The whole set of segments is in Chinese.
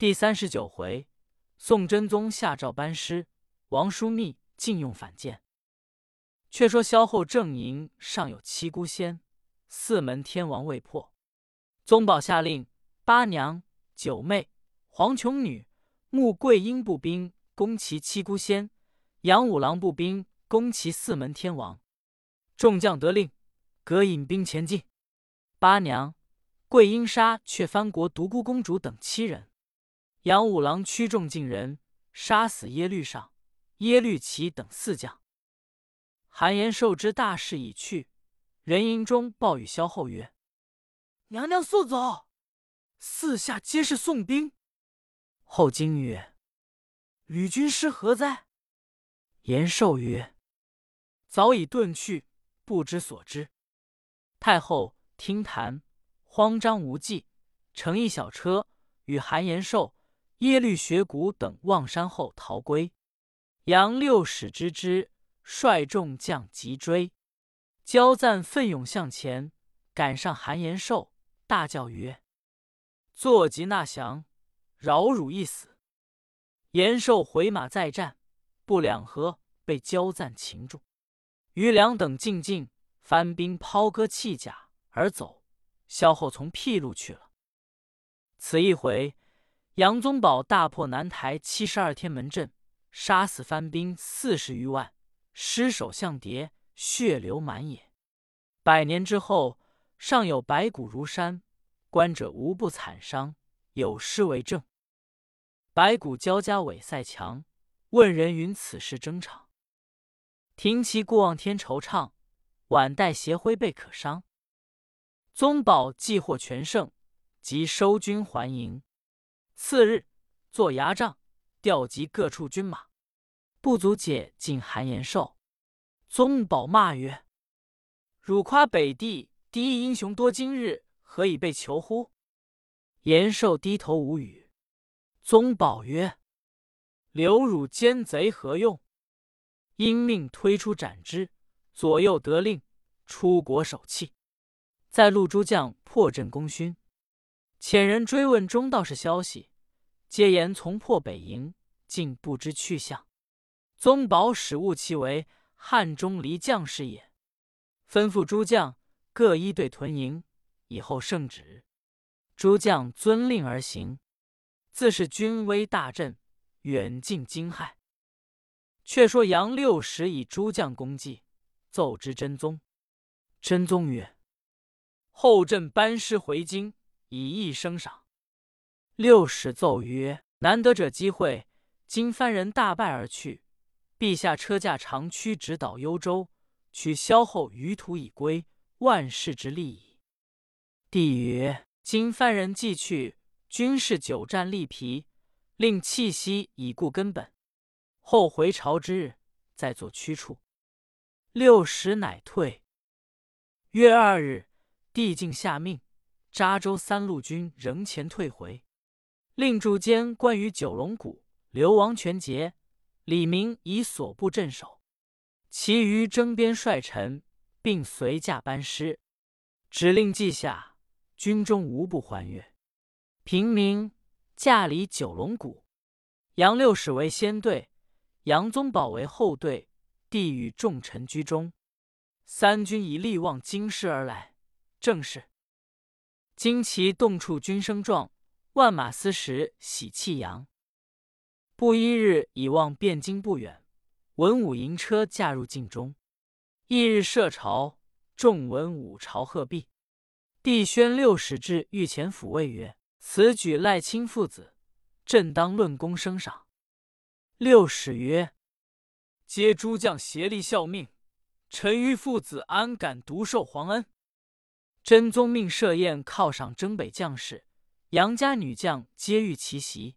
第三十九回，宋真宗下诏班师，王枢密禁用反间。却说萧后正营尚有七姑仙，四门天王未破。宗保下令八娘、九妹、黄琼女、穆桂英步兵攻其七姑仙，杨五郎步兵攻其四门天王。众将得令，各引兵前进。八娘、桂英杀却藩国独孤公主等七人，杨五郎驱众进人，杀死耶律尚、耶律齐等四将。韩延寿知大势已去，人营中报与萧后曰：“娘娘速走，四下皆是宋兵。”后惊曰：“吕军师何在？”延寿曰：“早已遁去，不知所之。”太后听谈，慌张无计，乘一小车，与韩延寿、耶律学古等望山后逃归。杨六使知之。率众将急追，焦赞奋勇向前，赶上韩延寿，大叫曰：“坐骑纳降，饶汝一死！”延寿回马再战，不两合，被焦赞擒住。余良等进进，番兵抛戈弃甲而走，萧后从僻路去了。此一回，杨宗保大破南台七十二天门阵，杀死番兵四十余万。尸首像叠，血流满野。百年之后，尚有白骨如山，观者无不惨伤。有诗为证：“白骨交加韦塞强，问人云此事征场。停骑过望天惆怅，晚待斜晖被可伤。”宗保既获全胜，即收军还营。次日，作牙帐，调集各处军马。不足解尽韩延寿，宗保骂曰：“汝夸北地第一英雄多，今日何以被囚乎？”延寿低头无语。宗保曰：“留汝奸贼何用？”因命推出斩之。左右得令，出国守气。在路诸将破阵功勋，遣人追问中道士消息，皆言从破北营，竟不知去向。宗保使误其为汉中离将士也，吩咐诸将各一队屯营，以后圣旨。诸将遵令而行，自是军威大振，远近惊骇。却说杨六使以诸将功绩奏之真宗，真宗曰：“后朕班师回京，以义升赏。”六使奏曰：“难得者机会，今番人大败而去。”陛下车驾长驱，直捣幽州，取萧后余土以归，万世之利矣。帝曰：今番人既去，军士久战力疲，令气息以固根本。后回朝之日，再作驱处。六十乃退。月二日，帝竟下命，扎州三路军仍前退回，令柱监关于九龙谷、流亡全节。李明以所部镇守，其余征边帅臣并随驾班师。指令记下，军中无不欢悦。平明驾离九龙谷，杨六使为先队，杨宗保为后队。帝与众臣居中，三军以力望京师而来。正是旌旗动处军声壮，万马嘶时喜气扬。不一日，已望汴京不远，文武迎车驾入晋中。翌日设朝，众文武朝贺毕。帝宣六使至御前抚慰曰：“此举赖卿父子，朕当论功升赏。”六使曰：“皆诸将协力效命，臣于父子安敢独受皇恩？”真宗命设宴犒赏征北将士，杨家女将皆遇其袭。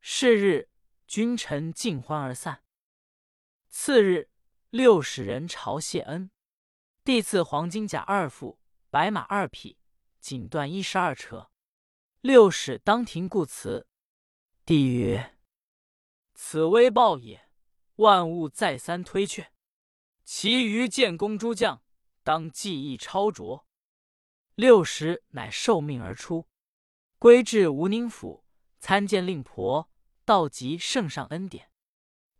是日。君臣尽欢而散。次日，六使人朝谢恩，帝赐黄金甲二副，白马二匹，锦缎一十二车。六使当庭故辞。帝曰：“此微报也，万物再三推却。其余建功诸将，当技艺超卓。”六使乃受命而出，归至吴宁府，参见令婆，道及圣上恩典。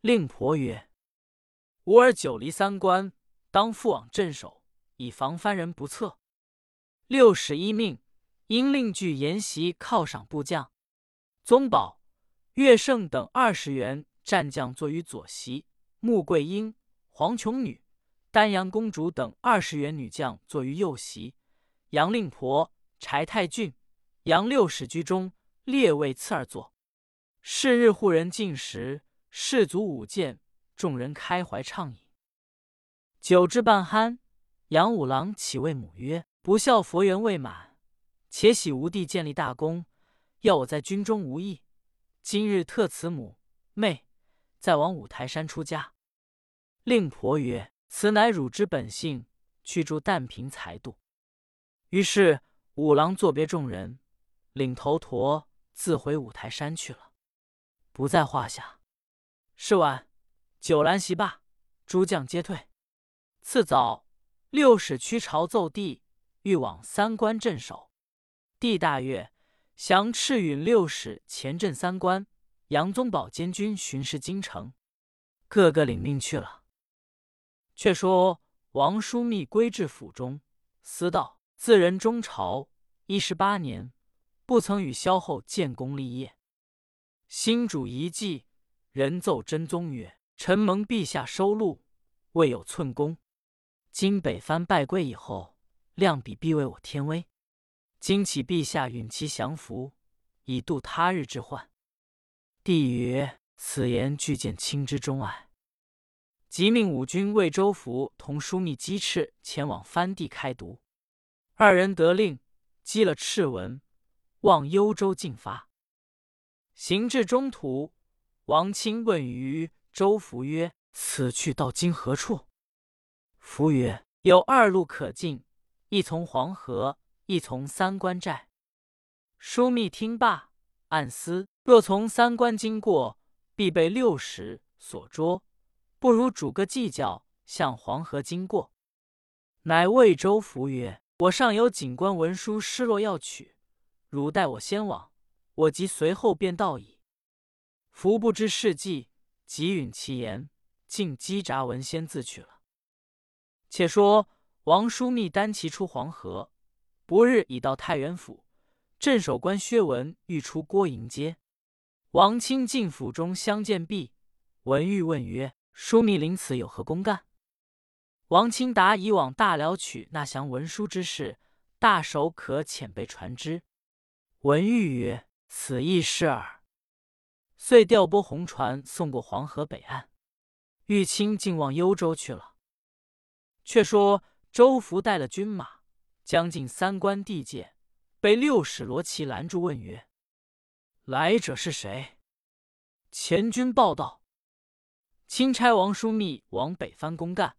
令婆曰：“吾儿久离三关，当复往镇守，以防藩人不测。”六使一命，因令具筵席犒赏部将。宗保、岳胜等二十员战将坐于左席，穆桂英、黄琼女、丹阳公主等二十员女将坐于右席，杨令婆、柴太俊、杨六使居中，列位次而坐。是日户人进食，士卒舞剑，众人开怀畅饮。酒至半酣，杨五郎起谓母曰：“不孝佛缘未满，且喜吾弟建立大功。”要我在军中无益，今日特慈母妹，再往五台山出家。令婆曰：“此乃汝之本性，去助但贫财度。”于是五郎作别众人，领头陀自回五台山去了，不在话下。是晚，酒阑席罢，诸将皆退。次早，六使驱朝奏帝，欲往三关镇守。帝大悦。降赤允六使前镇三关，杨宗保监军巡视京城，个个领命去了。却说王枢密归至府中，思道：自人中朝一十八年，不曾与萧后建功立业。新主一计，人奏真宗曰：“臣蒙陛下收录，未有寸功。今北藩败归以后，量比必为我天威。”今启陛下允其降服，以度他日之患。帝曰：“此言俱见卿之忠爱。”即命五军魏州府同枢密击赤前往藩地开读。二人得令，击了赤文，望幽州进发。行至中途，王钦问于周福曰：“此去到今何处？”福曰：“有二路可进，一从黄河。”一从三关寨，枢密听罢，暗思：若从三关经过，必被六使所捉，不如主个计较，向黄河经过。乃魏周福曰：“我上有警官文书失落要取，汝待我先往，我即随后便到矣。”福不知事迹，即允其言，竟击札文先自去了。且说王枢密单骑出黄河。不日已到太原府，镇守官薛文欲出郭迎接。王钦进府中相见毕，文欲问曰：“枢密临此有何公干？”王钦答：“以往大辽取那降文书之事，大手可遣备传之。”文玉曰：“此亦是耳。”遂调拨红船送过黄河北岸。玉清竟往幽州去了。却说周福带了军马。将近三关地界，被六使罗琦拦住，问曰：“来者是谁？”前军报道：“钦差王枢密往北藩公干。”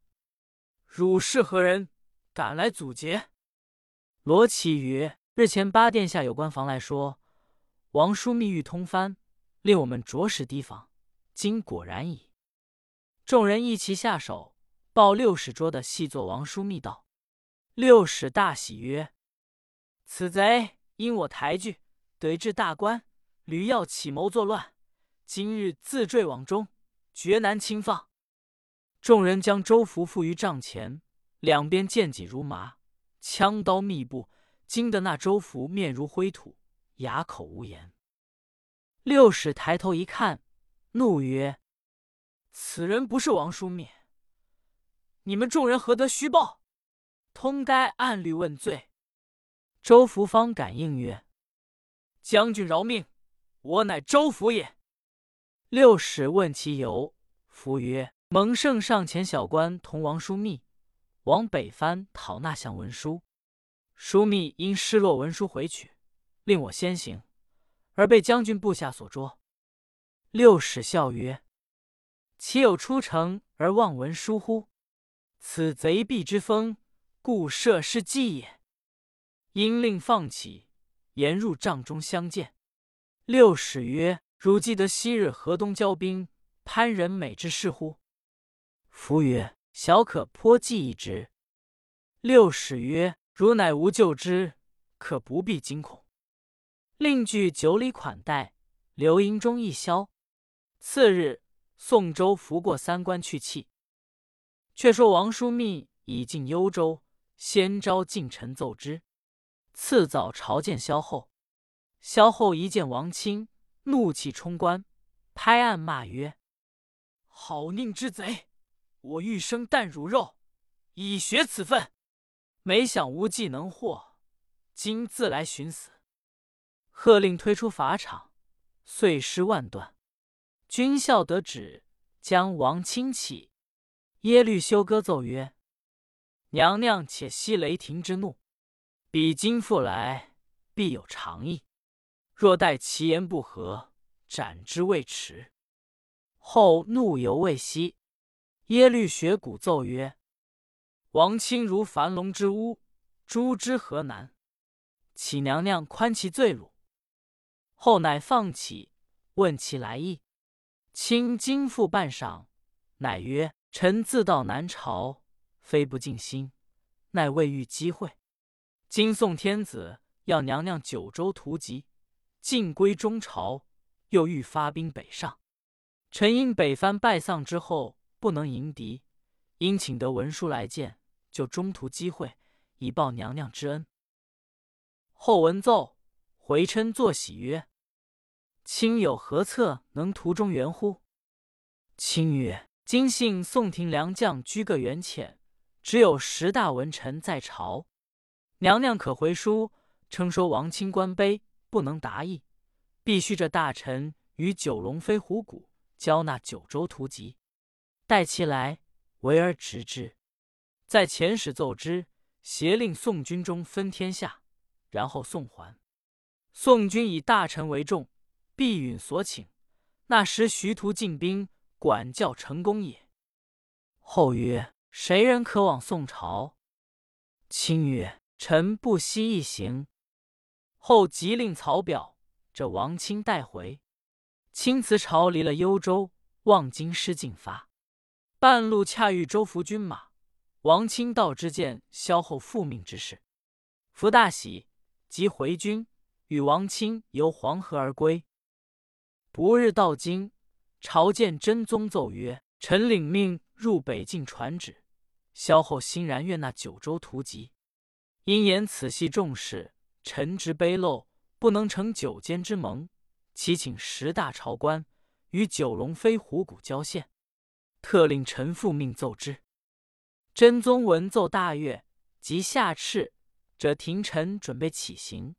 汝是何人？敢来阻截？罗琦曰：“日前八殿下有关房来说，王叔密欲通番，令我们着实提防。今果然矣。”众人一齐下手，报六使捉的细作王叔密道。六使大喜曰：“此贼因我抬举，得至大官，屡要起谋作乱，今日自坠网中，绝难轻放。”众人将周福缚于帐前，两边剑戟如麻，枪刀密布，惊得那周福面如灰土，哑口无言。六使抬头一看，怒曰：“此人不是王叔密，你们众人何得虚报？”通该按律问罪。周福方感应曰：“将军饶命，我乃周福也。”六使问其由，福曰：“蒙圣上遣小官同王叔密往北藩讨纳项文书，枢密因失落文书回取，令我先行，而被将军部下所捉。”六使笑曰：“岂有出城而忘文书乎？此贼必之风。”故设是计也。因令放起，言入帐中相见。六使曰：“汝记得昔日河东交兵，潘仁美之事乎？”夫曰：“小可颇记一之。”六使曰：“汝乃无救之，可不必惊恐。另具酒礼款待，留营中一宵。次日，宋州拂过三关去气。却说王枢密已进幽州，先召近臣奏之。次早朝见萧后，萧后一见王钦，怒气冲冠，拍案骂曰：“好佞之贼！我欲生啖汝肉，以雪此愤。没想无计能获，今自来寻死。”喝令推出法场，碎尸万段。军校得旨，将王钦起。耶律休哥奏曰：“娘娘且息雷霆之怒，彼今复来，必有长意。若待其言不合，斩之未迟。”后怒犹未息，耶律学古奏曰：“王钦如樊笼之屋，诛之何难？启娘娘宽其罪辱。”后乃放起，问其来意。卿今复半晌，乃曰。臣自到南朝，非不尽心，乃未遇机会。今宋天子要娘娘九州图籍，尽归中朝，又欲发兵北上。臣因北藩败丧之后，不能迎敌，因请得文书来见，就中途机会，以报娘娘之恩。后闻奏，回嗔作喜曰：“卿有何策能途中援乎？”卿曰。今幸宋廷良将居个远浅，只有十大文臣在朝。娘娘可回书，称说王钦官卑，不能达意，必须这大臣与九龙飞虎谷交纳九州图籍，待其来，为而执之。在遣使奏之，协令宋军中分天下，然后送还。宋军以大臣为重，必允所请。那时徐图进兵。管教成功也。后曰：“谁人可往宋朝？”卿曰：“臣不惜一行。”后即令曹表，这王钦带回。钦辞朝离了幽州，望京师进发。半路恰遇周福军马，王钦道之见萧后复命之事，福大喜，即回军，与王钦由黄河而归。不日到京。朝见真宗，奏曰：“臣领命入北境传旨，萧后欣然悦纳九州图籍。因言此系重事，臣职卑陋，不能成九监之盟。祈请十大朝官与九龙飞虎谷交献，特令臣复命奏之。”真宗闻奏大悦，即下敕，者廷臣准备起行。